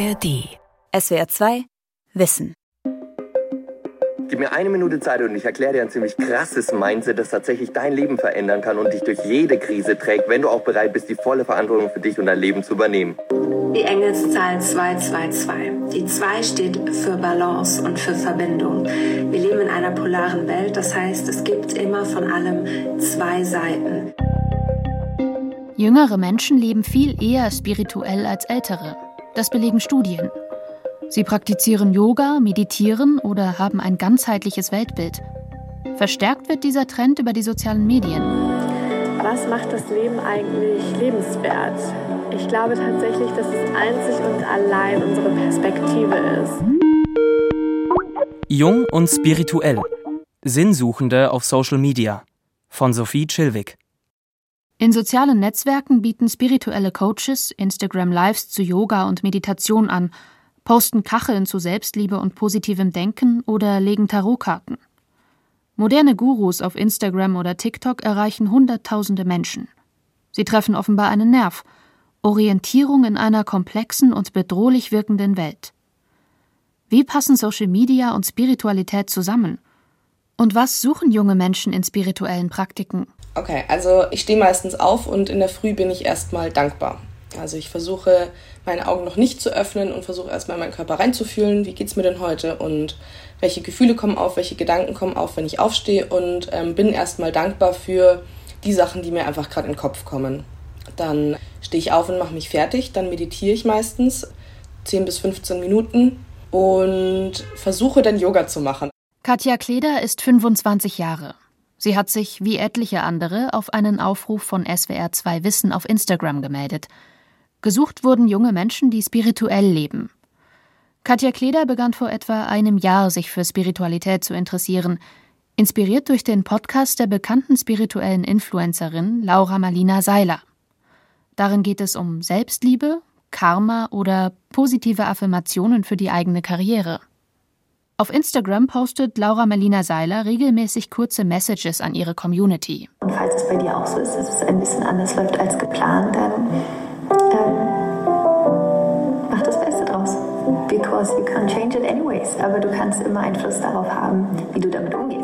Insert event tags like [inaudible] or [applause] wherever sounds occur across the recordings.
ARD. SWR 2 Wissen. Gib mir eine Minute Zeit und ich erkläre dir ein ziemlich krasses Mindset, das tatsächlich dein Leben verändern kann und dich durch jede Krise trägt, wenn du auch bereit bist, die volle Verantwortung für dich und dein Leben zu übernehmen. Die Engelszahl 222. Die 2 steht für Balance und für Verbindung. Wir leben in einer polaren Welt, das heißt, es gibt immer von allem zwei Seiten. Jüngere Menschen leben viel eher spirituell als ältere. Das belegen Studien. Sie praktizieren Yoga, meditieren oder haben ein ganzheitliches Weltbild. Verstärkt wird dieser Trend über die sozialen Medien. Was macht das Leben eigentlich lebenswert? Ich glaube tatsächlich, dass es einzig und allein unsere Perspektive ist. Jung und spirituell. Sinnsuchende auf Social Media. Von Sophie Chilwig. In sozialen Netzwerken bieten spirituelle Coaches Instagram Lives zu Yoga und Meditation an posten Kacheln zu Selbstliebe und positivem Denken oder legen Tarotkarten. Moderne Gurus auf Instagram oder TikTok erreichen Hunderttausende Menschen. Sie treffen offenbar einen Nerv, Orientierung in einer komplexen und bedrohlich wirkenden Welt. Wie passen Social Media und Spiritualität zusammen? Und was suchen junge Menschen in spirituellen Praktiken? Okay, also ich stehe meistens auf und in der Früh bin ich erstmal dankbar. Also ich versuche meine Augen noch nicht zu öffnen und versuche erstmal in meinen Körper reinzufühlen, wie geht es mir denn heute und welche Gefühle kommen auf, welche Gedanken kommen auf, wenn ich aufstehe und ähm, bin erstmal dankbar für die Sachen, die mir einfach gerade in den Kopf kommen. Dann stehe ich auf und mache mich fertig, dann meditiere ich meistens 10 bis 15 Minuten und versuche dann Yoga zu machen. Katja Kleder ist 25 Jahre. Sie hat sich, wie etliche andere, auf einen Aufruf von SWR 2 Wissen auf Instagram gemeldet – Gesucht wurden junge Menschen, die spirituell leben. Katja Kleder begann vor etwa einem Jahr, sich für Spiritualität zu interessieren, inspiriert durch den Podcast der bekannten spirituellen Influencerin Laura Marlina Seiler. Darin geht es um Selbstliebe, Karma oder positive Affirmationen für die eigene Karriere. Auf Instagram postet Laura Melina Seiler regelmäßig kurze Messages an ihre Community. Und falls es bei dir auch so ist, dass es ein bisschen anders läuft als geplant, dann ähm, mach das Beste draus. Because you can't change it anyways. Aber du kannst immer Einfluss darauf haben, wie du damit umgehst.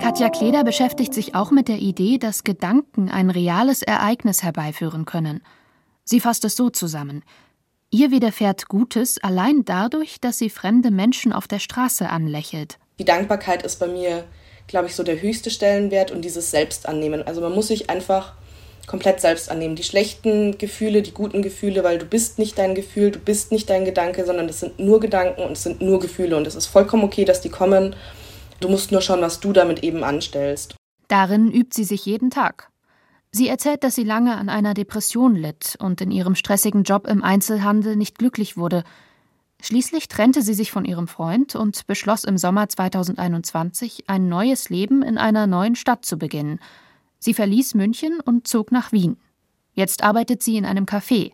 Katja Kleder beschäftigt sich auch mit der Idee, dass Gedanken ein reales Ereignis herbeiführen können. Sie fasst es so zusammen. Ihr widerfährt Gutes allein dadurch, dass sie fremde Menschen auf der Straße anlächelt. Die Dankbarkeit ist bei mir, glaube ich, so der höchste Stellenwert und dieses Selbstannehmen. Also man muss sich einfach komplett selbst annehmen. Die schlechten Gefühle, die guten Gefühle, weil du bist nicht dein Gefühl, du bist nicht dein Gedanke, sondern das sind nur Gedanken und es sind nur Gefühle und es ist vollkommen okay, dass die kommen. Du musst nur schauen, was du damit eben anstellst. Darin übt sie sich jeden Tag. Sie erzählt, dass sie lange an einer Depression litt und in ihrem stressigen Job im Einzelhandel nicht glücklich wurde. Schließlich trennte sie sich von ihrem Freund und beschloss im Sommer 2021 ein neues Leben in einer neuen Stadt zu beginnen – Sie verließ München und zog nach Wien. Jetzt arbeitet sie in einem Café.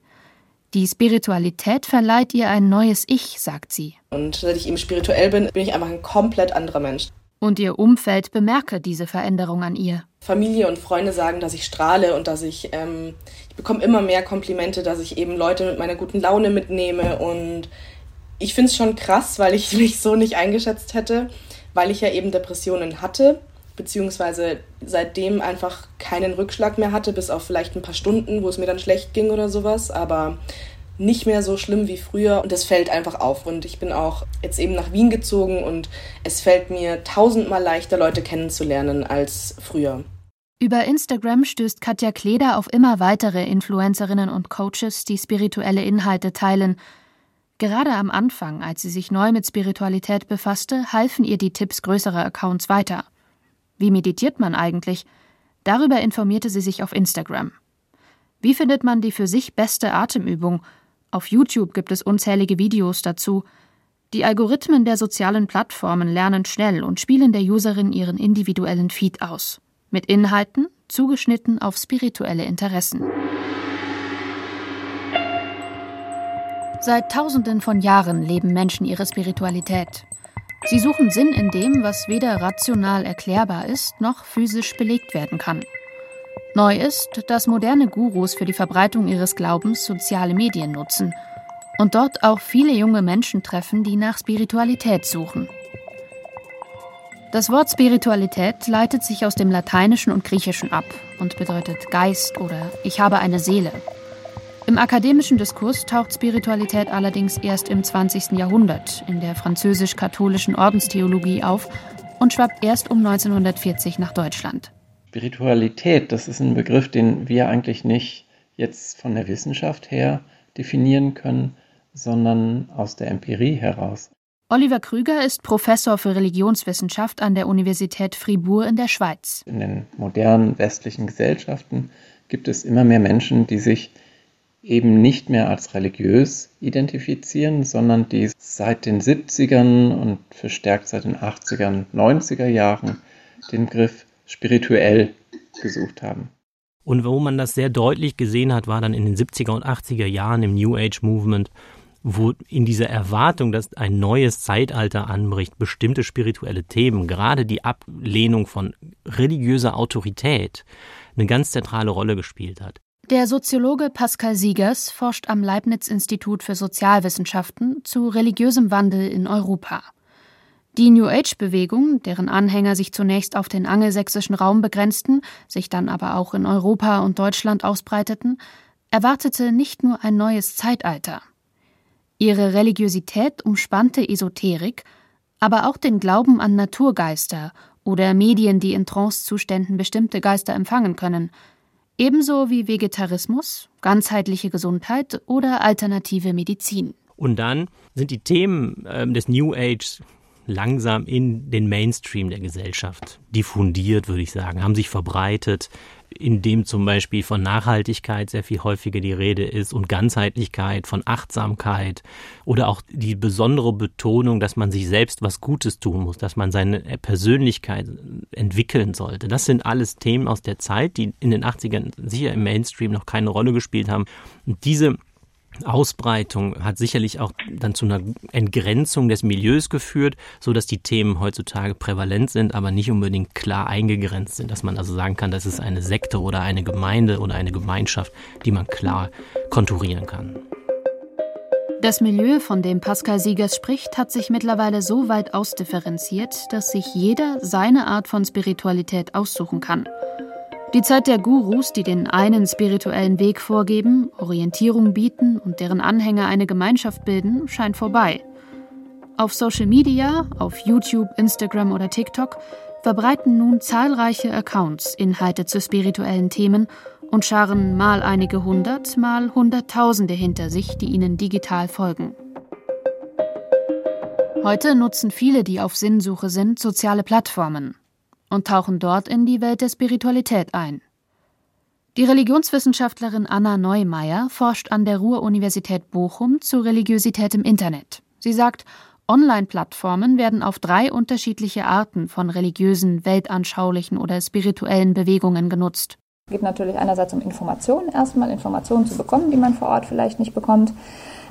Die Spiritualität verleiht ihr ein neues Ich, sagt sie. Und seit ich eben spirituell bin, bin ich einfach ein komplett anderer Mensch. Und ihr Umfeld bemerke diese Veränderung an ihr. Familie und Freunde sagen, dass ich strahle und dass ich, ähm, ich bekomme immer mehr Komplimente, dass ich eben Leute mit meiner guten Laune mitnehme. Und ich finde es schon krass, weil ich [laughs] mich so nicht eingeschätzt hätte, weil ich ja eben Depressionen hatte beziehungsweise seitdem einfach keinen Rückschlag mehr hatte, bis auf vielleicht ein paar Stunden, wo es mir dann schlecht ging oder sowas, aber nicht mehr so schlimm wie früher und es fällt einfach auf. Und ich bin auch jetzt eben nach Wien gezogen und es fällt mir tausendmal leichter, Leute kennenzulernen als früher. Über Instagram stößt Katja Kleder auf immer weitere Influencerinnen und Coaches, die spirituelle Inhalte teilen. Gerade am Anfang, als sie sich neu mit Spiritualität befasste, halfen ihr die Tipps größerer Accounts weiter. Wie meditiert man eigentlich? Darüber informierte sie sich auf Instagram. Wie findet man die für sich beste Atemübung? Auf YouTube gibt es unzählige Videos dazu. Die Algorithmen der sozialen Plattformen lernen schnell und spielen der Userin ihren individuellen Feed aus. Mit Inhalten, zugeschnitten auf spirituelle Interessen. Seit Tausenden von Jahren leben Menschen ihre Spiritualität. Sie suchen Sinn in dem, was weder rational erklärbar ist, noch physisch belegt werden kann. Neu ist, dass moderne Gurus für die Verbreitung ihres Glaubens soziale Medien nutzen und dort auch viele junge Menschen treffen, die nach Spiritualität suchen. Das Wort Spiritualität leitet sich aus dem Lateinischen und Griechischen ab und bedeutet Geist oder ich habe eine Seele. Im akademischen Diskurs taucht Spiritualität allerdings erst im 20. Jahrhundert in der französisch-katholischen Ordenstheologie auf und schwappt erst um 1940 nach Deutschland. Spiritualität, das ist ein Begriff, den wir eigentlich nicht jetzt von der Wissenschaft her definieren können, sondern aus der Empirie heraus. Oliver Krüger ist Professor für Religionswissenschaft an der Universität Fribourg in der Schweiz. In den modernen westlichen Gesellschaften gibt es immer mehr Menschen, die sich eben nicht mehr als religiös identifizieren, sondern die seit den 70ern und verstärkt seit den 80er, 90er Jahren den Begriff spirituell gesucht haben. Und wo man das sehr deutlich gesehen hat, war dann in den 70er und 80er Jahren im New Age Movement, wo in dieser Erwartung, dass ein neues Zeitalter anbricht, bestimmte spirituelle Themen, gerade die Ablehnung von religiöser Autorität, eine ganz zentrale Rolle gespielt hat. Der Soziologe Pascal Siegers forscht am Leibniz-Institut für Sozialwissenschaften zu religiösem Wandel in Europa. Die New Age-Bewegung, deren Anhänger sich zunächst auf den angelsächsischen Raum begrenzten, sich dann aber auch in Europa und Deutschland ausbreiteten, erwartete nicht nur ein neues Zeitalter. Ihre Religiosität umspannte Esoterik, aber auch den Glauben an Naturgeister oder Medien, die in Trancezuständen bestimmte Geister empfangen können, ebenso wie Vegetarismus, ganzheitliche Gesundheit oder alternative Medizin. Und dann sind die Themen äh, des New Age langsam in den Mainstream der Gesellschaft diffundiert, würde ich sagen, haben sich verbreitet, indem zum Beispiel von Nachhaltigkeit sehr viel häufiger die Rede ist und Ganzheitlichkeit, von Achtsamkeit oder auch die besondere Betonung, dass man sich selbst was Gutes tun muss, dass man seine Persönlichkeit entwickeln sollte. Das sind alles Themen aus der Zeit, die in den 80ern sicher im Mainstream noch keine Rolle gespielt haben. Und diese Ausbreitung hat sicherlich auch dann zu einer Entgrenzung des Milieus geführt, so dass die Themen heutzutage prävalent sind, aber nicht unbedingt klar eingegrenzt sind, dass man also sagen kann, das ist eine Sekte oder eine Gemeinde oder eine Gemeinschaft, die man klar konturieren kann. Das Milieu, von dem Pascal Siegers spricht, hat sich mittlerweile so weit ausdifferenziert, dass sich jeder seine Art von Spiritualität aussuchen kann. Die Zeit der Gurus, die den einen spirituellen Weg vorgeben, Orientierung bieten und deren Anhänger eine Gemeinschaft bilden, scheint vorbei. Auf Social Media, auf YouTube, Instagram oder TikTok verbreiten nun zahlreiche Accounts Inhalte zu spirituellen Themen und scharen mal einige hundert, mal hunderttausende hinter sich, die ihnen digital folgen. Heute nutzen viele, die auf Sinnsuche sind, soziale Plattformen, und tauchen dort in die Welt der Spiritualität ein. Die Religionswissenschaftlerin Anna Neumeier forscht an der Ruhr-Universität Bochum zur Religiosität im Internet. Sie sagt, Online-Plattformen werden auf drei unterschiedliche Arten von religiösen, weltanschaulichen oder spirituellen Bewegungen genutzt. Es geht natürlich einerseits um Informationen, erstmal Informationen zu bekommen, die man vor Ort vielleicht nicht bekommt.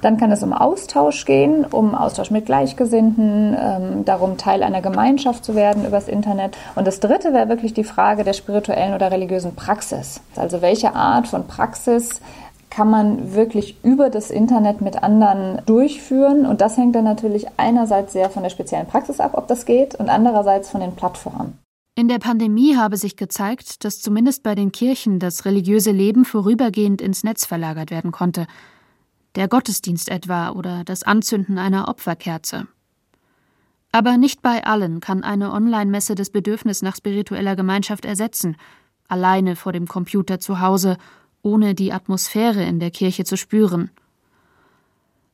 Dann kann es um Austausch gehen, um Austausch mit Gleichgesinnten, ähm, darum, Teil einer Gemeinschaft zu werden übers Internet. Und das Dritte wäre wirklich die Frage der spirituellen oder religiösen Praxis. Also welche Art von Praxis kann man wirklich über das Internet mit anderen durchführen. Und das hängt dann natürlich einerseits sehr von der speziellen Praxis ab, ob das geht, und andererseits von den Plattformen. In der Pandemie habe sich gezeigt, dass zumindest bei den Kirchen das religiöse Leben vorübergehend ins Netz verlagert werden konnte der Gottesdienst etwa oder das Anzünden einer Opferkerze. Aber nicht bei allen kann eine Online-Messe das Bedürfnis nach spiritueller Gemeinschaft ersetzen, alleine vor dem Computer zu Hause, ohne die Atmosphäre in der Kirche zu spüren.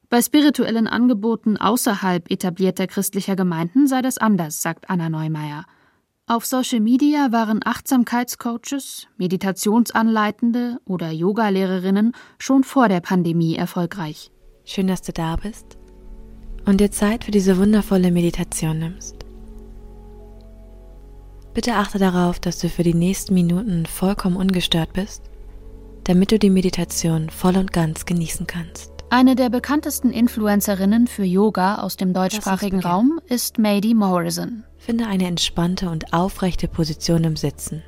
Bei spirituellen Angeboten außerhalb etablierter christlicher Gemeinden sei das anders, sagt Anna Neumeier. Auf Social Media waren Achtsamkeitscoaches, Meditationsanleitende oder Yogalehrerinnen schon vor der Pandemie erfolgreich. Schön, dass du da bist und dir Zeit für diese wundervolle Meditation nimmst. Bitte achte darauf, dass du für die nächsten Minuten vollkommen ungestört bist, damit du die Meditation voll und ganz genießen kannst. Eine der bekanntesten Influencerinnen für Yoga aus dem deutschsprachigen Raum ist Mady Morrison. Finde eine entspannte und aufrechte Position im Sitzen.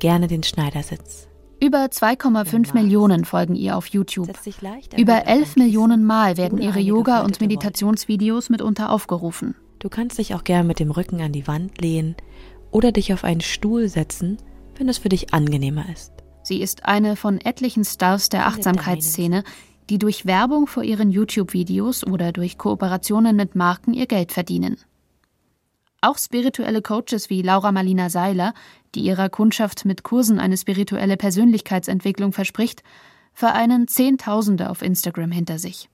Gerne den Schneidersitz. Über 2,5 Millionen folgen ihr auf YouTube. Über 11 Millionen Mal werden ihre Yoga- und Meditationsvideos mitunter aufgerufen. Du kannst dich auch gern mit dem Rücken an die Wand lehnen oder dich auf einen Stuhl setzen, wenn es für dich angenehmer ist. Sie ist eine von etlichen Stars der Achtsamkeitsszene, die durch Werbung vor ihren YouTube-Videos oder durch Kooperationen mit Marken ihr Geld verdienen. Auch spirituelle Coaches wie Laura Marlina Seiler, die ihrer Kundschaft mit Kursen eine spirituelle Persönlichkeitsentwicklung verspricht, vereinen Zehntausende auf Instagram hinter sich.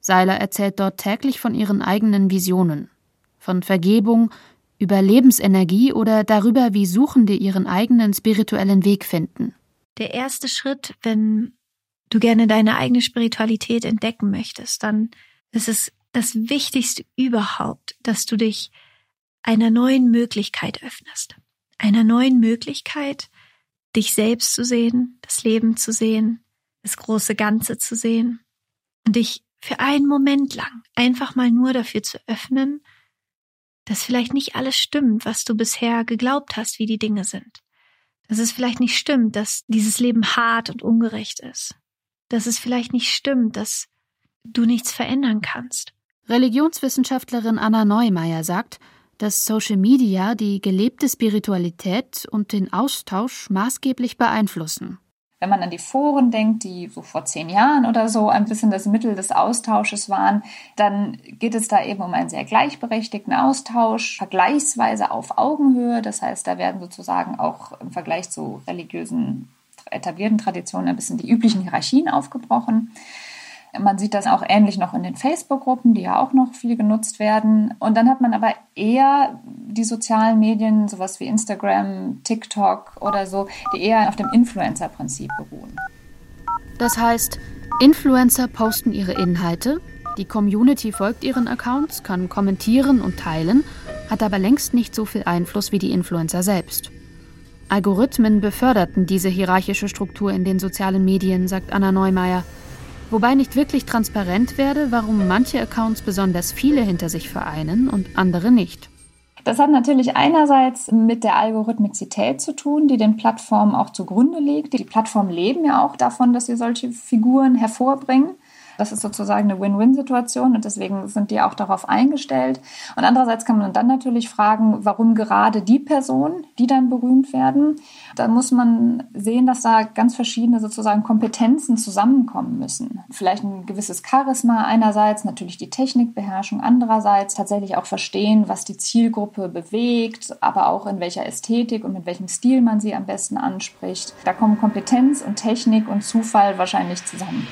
Seiler erzählt dort täglich von ihren eigenen Visionen, von Vergebung, über Lebensenergie oder darüber, wie Suchende ihren eigenen spirituellen Weg finden. Der erste Schritt, wenn du gerne deine eigene Spiritualität entdecken möchtest, dann ist es das Wichtigste überhaupt, dass du dich einer neuen Möglichkeit öffnest. Einer neuen Möglichkeit, dich selbst zu sehen, das Leben zu sehen, das große Ganze zu sehen und dich für einen Moment lang einfach mal nur dafür zu öffnen, dass vielleicht nicht alles stimmt, was du bisher geglaubt hast, wie die Dinge sind. Dass es vielleicht nicht stimmt, dass dieses Leben hart und ungerecht ist. Dass es vielleicht nicht stimmt, dass du nichts verändern kannst. Religionswissenschaftlerin Anna Neumeier sagt, dass Social Media die gelebte Spiritualität und den Austausch maßgeblich beeinflussen. Wenn man an die Foren denkt, die so vor zehn Jahren oder so ein bisschen das Mittel des Austausches waren, dann geht es da eben um einen sehr gleichberechtigten Austausch, vergleichsweise auf Augenhöhe. Das heißt, da werden sozusagen auch im Vergleich zu religiösen etablierten Traditionen ein bisschen die üblichen Hierarchien aufgebrochen. Man sieht das auch ähnlich noch in den Facebook-Gruppen, die ja auch noch viel genutzt werden. Und dann hat man aber eher die sozialen Medien, sowas wie Instagram, TikTok oder so, die eher auf dem Influencer-Prinzip beruhen. Das heißt, Influencer posten ihre Inhalte, die Community folgt ihren Accounts, kann kommentieren und teilen, hat aber längst nicht so viel Einfluss wie die Influencer selbst. Algorithmen beförderten diese hierarchische Struktur in den sozialen Medien, sagt Anna Neumeier wobei nicht wirklich transparent werde, warum manche Accounts besonders viele hinter sich vereinen und andere nicht. Das hat natürlich einerseits mit der Algorithmizität zu tun, die den Plattformen auch zugrunde liegt. Die Plattformen leben ja auch davon, dass sie solche Figuren hervorbringen. Das ist sozusagen eine Win-Win-Situation und deswegen sind die auch darauf eingestellt. Und andererseits kann man dann natürlich fragen, warum gerade die Personen, die dann berühmt werden. Da muss man sehen, dass da ganz verschiedene sozusagen Kompetenzen zusammenkommen müssen. Vielleicht ein gewisses Charisma einerseits, natürlich die Technikbeherrschung andererseits, tatsächlich auch verstehen, was die Zielgruppe bewegt, aber auch in welcher Ästhetik und mit welchem Stil man sie am besten anspricht. Da kommen Kompetenz und Technik und Zufall wahrscheinlich zusammen.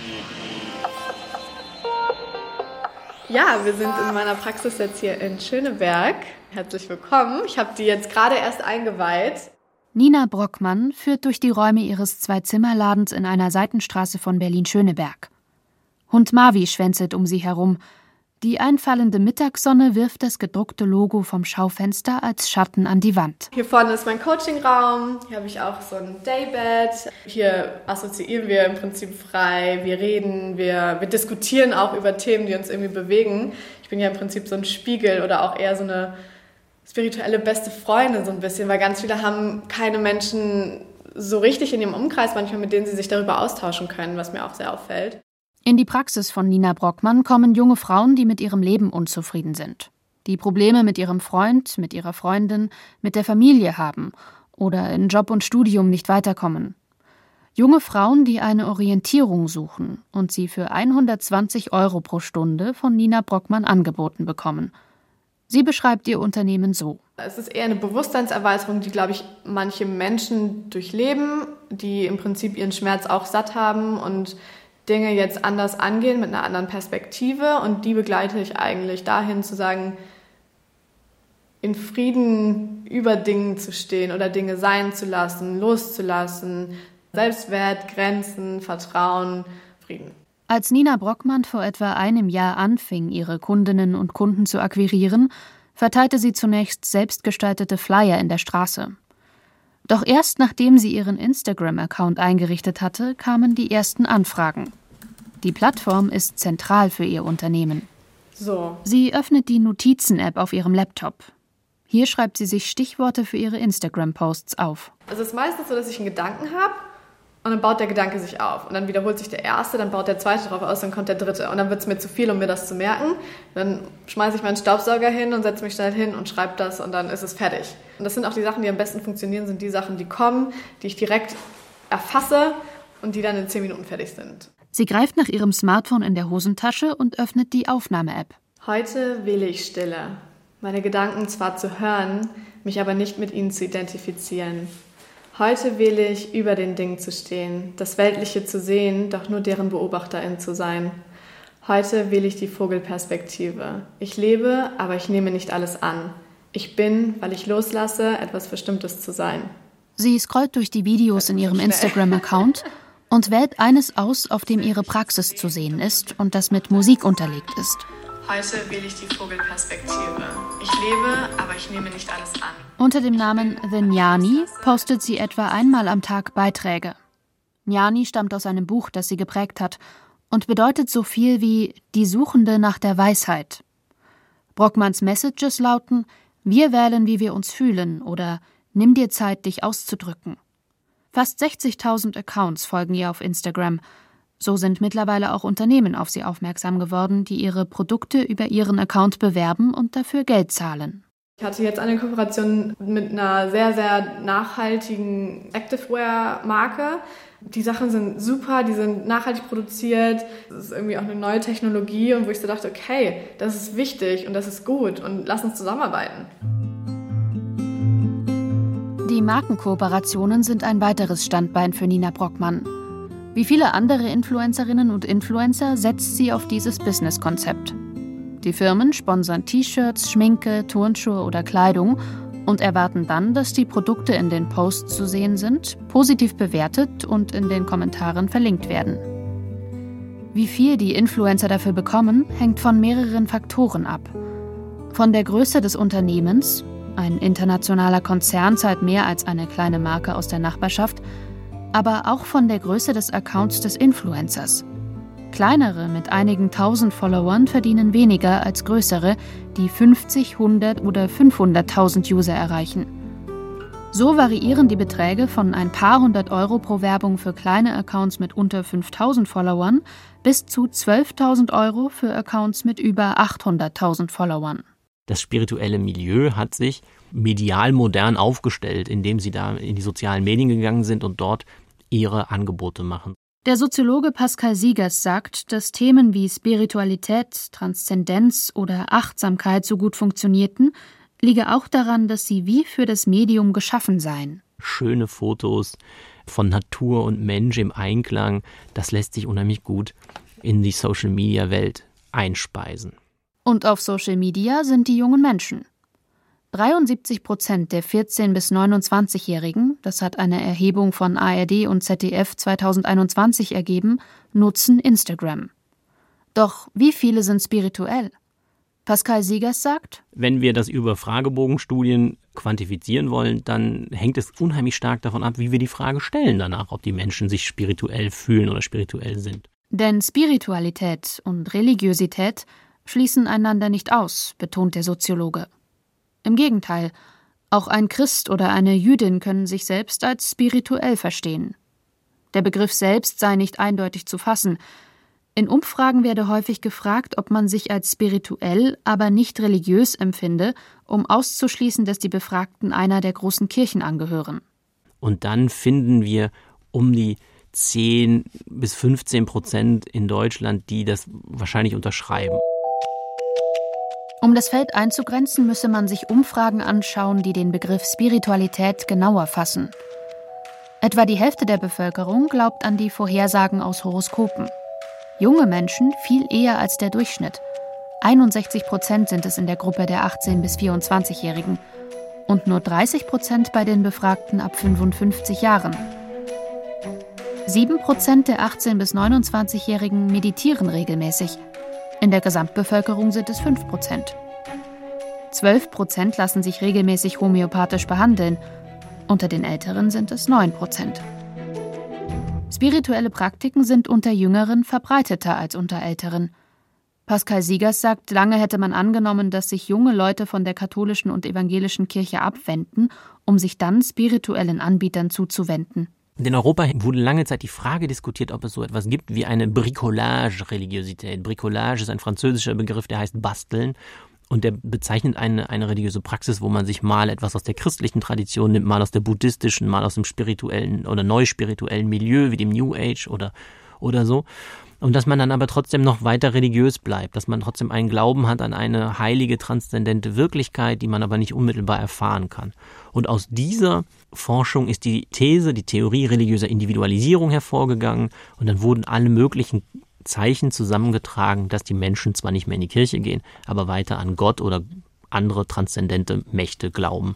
Ja, wir sind in meiner Praxis jetzt hier in Schöneberg. Herzlich willkommen. Ich habe die jetzt gerade erst eingeweiht. Nina Brockmann führt durch die Räume ihres Zwei-Zimmer-Ladens in einer Seitenstraße von Berlin-Schöneberg. Hund Mavi schwänzelt um sie herum, die einfallende Mittagssonne wirft das gedruckte Logo vom Schaufenster als Schatten an die Wand. Hier vorne ist mein Coachingraum. Hier habe ich auch so ein Daybed. Hier assoziieren wir im Prinzip frei. Wir reden, wir, wir diskutieren auch über Themen, die uns irgendwie bewegen. Ich bin ja im Prinzip so ein Spiegel oder auch eher so eine spirituelle beste Freundin so ein bisschen, weil ganz viele haben keine Menschen so richtig in ihrem Umkreis manchmal, mit denen sie sich darüber austauschen können, was mir auch sehr auffällt. In die Praxis von Nina Brockmann kommen junge Frauen, die mit ihrem Leben unzufrieden sind, die Probleme mit ihrem Freund, mit ihrer Freundin, mit der Familie haben oder in Job und Studium nicht weiterkommen. Junge Frauen, die eine Orientierung suchen und sie für 120 Euro pro Stunde von Nina Brockmann angeboten bekommen. Sie beschreibt ihr Unternehmen so. Es ist eher eine Bewusstseinserweiterung, die, glaube ich, manche Menschen durchleben, die im Prinzip ihren Schmerz auch satt haben und Dinge jetzt anders angehen mit einer anderen Perspektive und die begleite ich eigentlich dahin zu sagen, in Frieden über Dingen zu stehen oder Dinge sein zu lassen, loszulassen, Selbstwert, Grenzen, Vertrauen, Frieden. Als Nina Brockmann vor etwa einem Jahr anfing, ihre Kundinnen und Kunden zu akquirieren, verteilte sie zunächst selbstgestaltete Flyer in der Straße. Doch erst nachdem sie ihren Instagram-Account eingerichtet hatte, kamen die ersten Anfragen. Die Plattform ist zentral für ihr Unternehmen. So. Sie öffnet die Notizen-App auf ihrem Laptop. Hier schreibt sie sich Stichworte für ihre Instagram-Posts auf. Also es ist meistens so, dass ich einen Gedanken habe Und dann baut der Gedanke sich auf. Und dann wiederholt sich der erste, dann baut der zweite drauf aus, dann kommt der dritte. Und dann wird es mir zu viel, um mir das zu merken. Dann schmeiße ich meinen Staubsauger hin und setze mich schnell hin und schreibe das und dann ist es fertig. Und das sind auch die Sachen, die am besten funktionieren, sind die Sachen, die kommen, die ich direkt erfasse und die dann in zehn Minuten fertig sind. Sie greift nach ihrem Smartphone in der Hosentasche und öffnet die Aufnahme-App. Heute wähle ich Stille. Meine Gedanken zwar zu hören, mich aber nicht mit ihnen zu identifizieren. Heute wähle ich, über den Dingen zu stehen, das Weltliche zu sehen, doch nur deren Beobachterin zu sein. Heute wähle ich die Vogelperspektive. Ich lebe, aber ich nehme nicht alles an. Ich bin, weil ich loslasse, etwas Bestimmtes zu sein. Sie scrollt durch die Videos in ihrem Instagram-Account [laughs] und wählt eines aus, auf dem ihre Praxis zu sehen ist und das mit Musik unterlegt ist. Heute wähle ich die Vogelperspektive. Ich lebe, aber ich nehme nicht alles an. Unter dem Namen The Jnani postet sie etwa einmal am Tag Beiträge. Jnani stammt aus einem Buch, das sie geprägt hat und bedeutet so viel wie die Suchende nach der Weisheit. Brockmanns Messages lauten: Wir wählen, wie wir uns fühlen oder Nimm dir Zeit, dich auszudrücken. Fast 60.000 Accounts folgen ihr auf Instagram so sind mittlerweile auch Unternehmen auf sie aufmerksam geworden, die ihre Produkte über ihren Account bewerben und dafür Geld zahlen. Ich hatte jetzt eine Kooperation mit einer sehr, sehr nachhaltigen Activewear-Marke. Die Sachen sind super, die sind nachhaltig produziert. Das ist irgendwie auch eine neue Technologie und wo ich so dachte, okay, das ist wichtig und das ist gut und lass uns zusammenarbeiten. Die Markenkooperationen sind ein weiteres Standbein für Nina Brockmann. Wie viele andere Influencerinnen und Influencer setzt sie auf dieses Business-Konzept. Die Firmen sponsern T-Shirts, Schminke, Turnschuhe oder Kleidung und erwarten dann, dass die Produkte in den Posts zu sehen sind, positiv bewertet und in den Kommentaren verlinkt werden. Wie viel die Influencer dafür bekommen, hängt von mehreren Faktoren ab. Von der Größe des Unternehmens, ein internationaler Konzern zahlt mehr als eine kleine Marke aus der Nachbarschaft, aber auch von der Größe des Accounts des Influencers. Kleinere mit einigen tausend Followern verdienen weniger als größere, die 50, 100 oder 500.000 User erreichen. So variieren die Beträge von ein paar hundert Euro pro Werbung für kleine Accounts mit unter 5000 Followern bis zu 12.000 Euro für Accounts mit über 800.000 Followern. Das spirituelle Milieu hat sich medial modern aufgestellt, indem sie da in die sozialen Medien gegangen sind und dort ihre Angebote machen. Der Soziologe Pascal Siegers sagt, dass Themen wie Spiritualität, Transzendenz oder Achtsamkeit so gut funktionierten, liege auch daran, dass sie wie für das Medium geschaffen seien. Schöne Fotos von Natur und Mensch im Einklang, das lässt sich unheimlich gut in die Social-Media-Welt einspeisen. Und auf Social Media sind die jungen Menschen. 73 Prozent der 14- bis 29-Jährigen, das hat eine Erhebung von ARD und ZDF 2021 ergeben, nutzen Instagram. Doch wie viele sind spirituell? Pascal Siegers sagt, wenn wir das über Fragebogenstudien quantifizieren wollen, dann hängt es unheimlich stark davon ab, wie wir die Frage stellen danach, ob die Menschen sich spirituell fühlen oder spirituell sind. Denn Spiritualität und Religiosität schließen einander nicht aus, betont der Soziologe. Im Gegenteil, auch ein Christ oder eine Jüdin können sich selbst als spirituell verstehen. Der Begriff selbst sei nicht eindeutig zu fassen. In Umfragen werde häufig gefragt, ob man sich als spirituell, aber nicht religiös empfinde, um auszuschließen, dass die Befragten einer der großen Kirchen angehören. Und dann finden wir um die 10 bis 15 Prozent in Deutschland, die das wahrscheinlich unterschreiben. Um das Feld einzugrenzen, müsse man sich Umfragen anschauen, die den Begriff Spiritualität genauer fassen. Etwa die Hälfte der Bevölkerung glaubt an die Vorhersagen aus Horoskopen. Junge Menschen viel eher als der Durchschnitt. 61 Prozent sind es in der Gruppe der 18- bis 24-Jährigen und nur 30 Prozent bei den Befragten ab 55 Jahren. 7 Prozent der 18- bis 29-Jährigen meditieren regelmäßig – in der Gesamtbevölkerung sind es 5 Prozent. 12 Prozent lassen sich regelmäßig homöopathisch behandeln. Unter den Älteren sind es 9 Prozent. Spirituelle Praktiken sind unter Jüngeren verbreiteter als unter Älteren. Pascal Siegers sagt, lange hätte man angenommen, dass sich junge Leute von der katholischen und evangelischen Kirche abwenden, um sich dann spirituellen Anbietern zuzuwenden. In Europa wurde lange Zeit die Frage diskutiert, ob es so etwas gibt wie eine Bricolage-Religiosität. Bricolage ist ein französischer Begriff, der heißt basteln. Und der bezeichnet eine, eine religiöse Praxis, wo man sich mal etwas aus der christlichen Tradition nimmt, mal aus der buddhistischen, mal aus dem spirituellen oder neuspirituellen Milieu wie dem New Age oder, oder so. Und dass man dann aber trotzdem noch weiter religiös bleibt, dass man trotzdem einen Glauben hat an eine heilige, transzendente Wirklichkeit, die man aber nicht unmittelbar erfahren kann. Und aus dieser Forschung ist die These, die Theorie religiöser Individualisierung hervorgegangen und dann wurden alle möglichen Zeichen zusammengetragen, dass die Menschen zwar nicht mehr in die Kirche gehen, aber weiter an Gott oder andere transzendente Mächte glauben.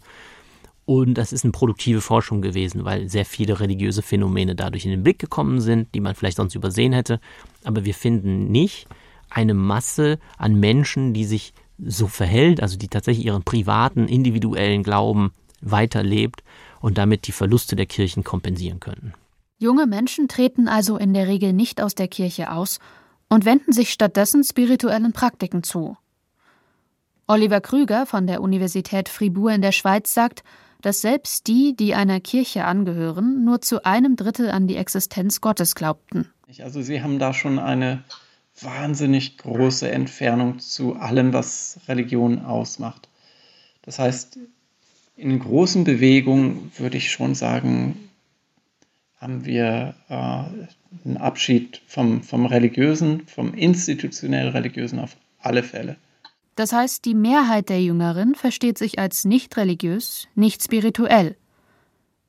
Und das ist eine produktive Forschung gewesen, weil sehr viele religiöse Phänomene dadurch in den Blick gekommen sind, die man vielleicht sonst übersehen hätte. Aber wir finden nicht eine Masse an Menschen, die sich so verhält, also die tatsächlich ihren privaten, individuellen Glauben weiterlebt und damit die Verluste der Kirchen kompensieren könnten. Junge Menschen treten also in der Regel nicht aus der Kirche aus und wenden sich stattdessen spirituellen Praktiken zu. Oliver Krüger von der Universität Fribourg in der Schweiz sagt, dass selbst die, die einer Kirche angehören, nur zu einem Drittel an die Existenz Gottes glaubten. Also sie haben da schon eine wahnsinnig große Entfernung zu allem, was Religion ausmacht. Das heißt, in großen Bewegungen würde ich schon sagen, haben wir äh, einen Abschied vom, vom Religiösen, vom institutionell Religiösen auf alle Fälle. Das heißt, die Mehrheit der Jüngeren versteht sich als nicht religiös, nicht spirituell.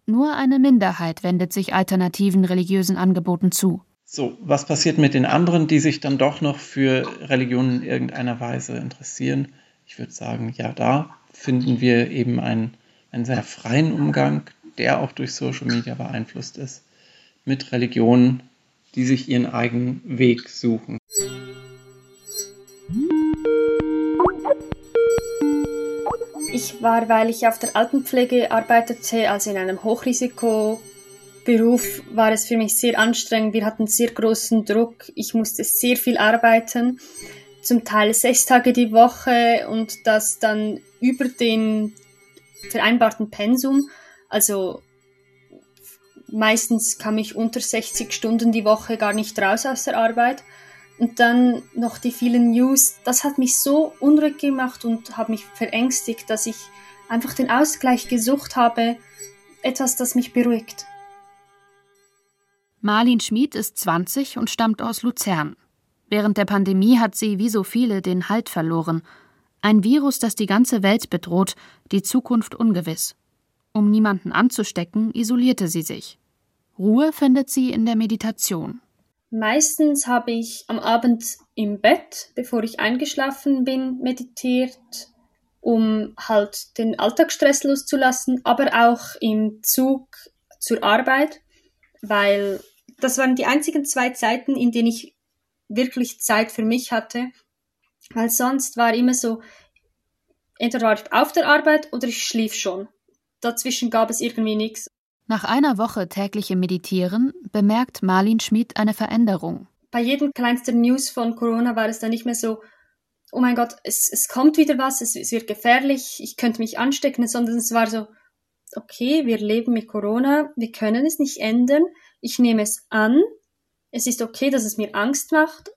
Nur eine Minderheit wendet sich alternativen religiösen Angeboten zu. So, was passiert mit den anderen, die sich dann doch noch für Religionen in irgendeiner Weise interessieren? Ich würde sagen, ja, da finden wir eben einen, einen sehr freien Umgang, der auch durch Social Media beeinflusst ist, mit Religionen, die sich ihren eigenen Weg suchen. War, weil ich auf der Altenpflege arbeitete, also in einem Hochrisikoberuf, war es für mich sehr anstrengend. Wir hatten sehr großen Druck. Ich musste sehr viel arbeiten, zum Teil sechs Tage die Woche und das dann über den vereinbarten Pensum. Also meistens kam ich unter 60 Stunden die Woche gar nicht raus aus der Arbeit. Und dann noch die vielen News. Das hat mich so unruhig gemacht und hat mich verängstigt, dass ich einfach den Ausgleich gesucht habe, etwas, das mich beruhigt. Marlin Schmid ist 20 und stammt aus Luzern. Während der Pandemie hat sie wie so viele den Halt verloren. Ein Virus, das die ganze Welt bedroht, die Zukunft ungewiss. Um niemanden anzustecken, isolierte sie sich. Ruhe findet sie in der Meditation. Meistens habe ich am Abend im Bett, bevor ich eingeschlafen bin, meditiert, um halt den Alltagsstress loszulassen, aber auch im Zug zur Arbeit, weil das waren die einzigen zwei Zeiten, in denen ich wirklich Zeit für mich hatte, weil sonst war immer so, entweder war ich auf der Arbeit oder ich schlief schon. Dazwischen gab es irgendwie nichts. Nach einer Woche täglichem Meditieren bemerkt Marlin Schmid eine Veränderung. Bei jedem kleinsten News von Corona war es dann nicht mehr so, oh mein Gott, es, es kommt wieder was, es, es wird gefährlich, ich könnte mich anstecken, sondern es war so, okay, wir leben mit Corona, wir können es nicht ändern, ich nehme es an, es ist okay, dass es mir Angst macht,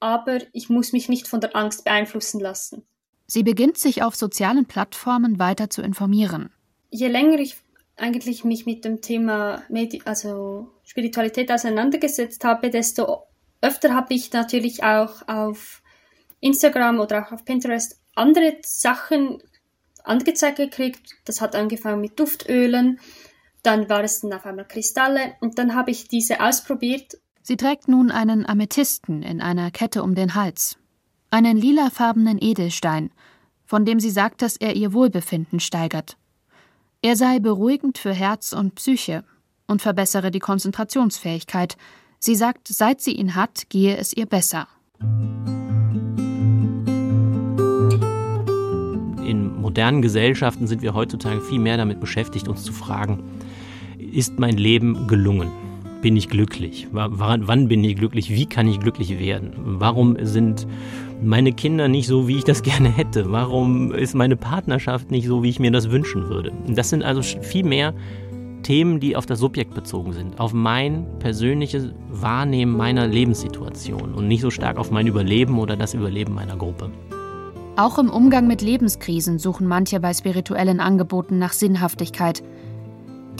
aber ich muss mich nicht von der Angst beeinflussen lassen. Sie beginnt sich auf sozialen Plattformen weiter zu informieren. Je länger ich eigentlich mich mit dem Thema Medi also Spiritualität auseinandergesetzt habe, desto öfter habe ich natürlich auch auf Instagram oder auch auf Pinterest andere Sachen angezeigt gekriegt. Das hat angefangen mit Duftölen, dann war es dann auf einmal Kristalle und dann habe ich diese ausprobiert. Sie trägt nun einen Amethysten in einer Kette um den Hals, einen lilafarbenen Edelstein, von dem sie sagt, dass er ihr Wohlbefinden steigert. Er sei beruhigend für Herz und Psyche und verbessere die Konzentrationsfähigkeit. Sie sagt, seit sie ihn hat, gehe es ihr besser. In modernen Gesellschaften sind wir heutzutage viel mehr damit beschäftigt, uns zu fragen, ist mein Leben gelungen? Bin ich glücklich? Wann bin ich glücklich? Wie kann ich glücklich werden? Warum sind meine Kinder nicht so, wie ich das [laughs] gerne hätte? Warum ist meine Partnerschaft nicht so, wie ich mir das wünschen würde? Das sind also viel mehr Themen, die auf das Subjekt bezogen sind, auf mein persönliches Wahrnehmen meiner Lebenssituation und nicht so stark auf mein Überleben oder das Überleben meiner Gruppe. Auch im Umgang mit Lebenskrisen suchen manche bei spirituellen Angeboten nach Sinnhaftigkeit.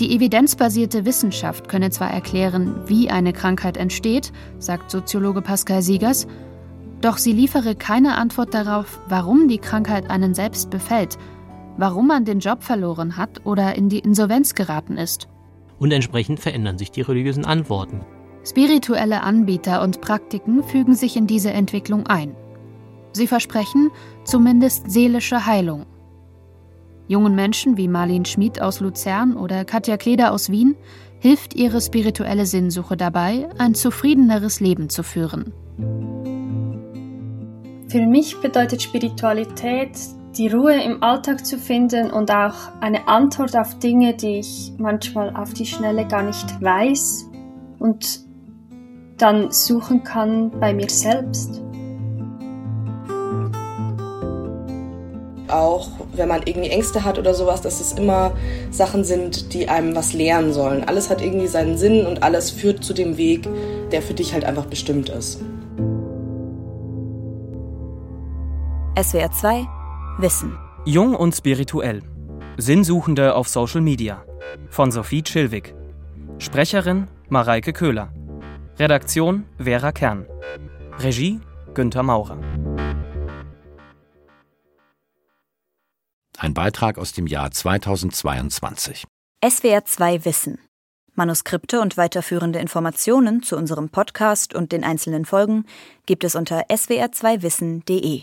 Die evidenzbasierte Wissenschaft könne zwar erklären, wie eine Krankheit entsteht, sagt Soziologe Pascal Siegers, doch sie liefere keine Antwort darauf, warum die Krankheit einen selbst befällt, warum man den Job verloren hat oder in die Insolvenz geraten ist. Und entsprechend verändern sich die religiösen Antworten. Spirituelle Anbieter und Praktiken fügen sich in diese Entwicklung ein. Sie versprechen zumindest seelische Heilung. Jungen Menschen wie Marlene Schmid aus Luzern oder Katja Kleder aus Wien hilft ihre spirituelle Sinnsuche dabei, ein zufriedeneres Leben zu führen. Für mich bedeutet Spiritualität, die Ruhe im Alltag zu finden und auch eine Antwort auf Dinge, die ich manchmal auf die Schnelle gar nicht weiß und dann suchen kann bei mir selbst. auch wenn man irgendwie Ängste hat oder sowas, dass es immer Sachen sind, die einem was lernen sollen. Alles hat irgendwie seinen Sinn und alles führt zu dem Weg, der für dich halt einfach bestimmt ist. SWR 2 Wissen. Jung und spirituell. Sinnsuchende auf Social Media. Von Sophie Chilwig. Sprecherin Mareike Köhler. Redaktion Vera Kern. Regie Günther Maurer. Ein Beitrag aus dem Jahr 2022. SWR 2 Wissen. Manuskripte und weiterführende Informationen zu unserem Podcast und den einzelnen Folgen gibt es unter swr2wissen.de.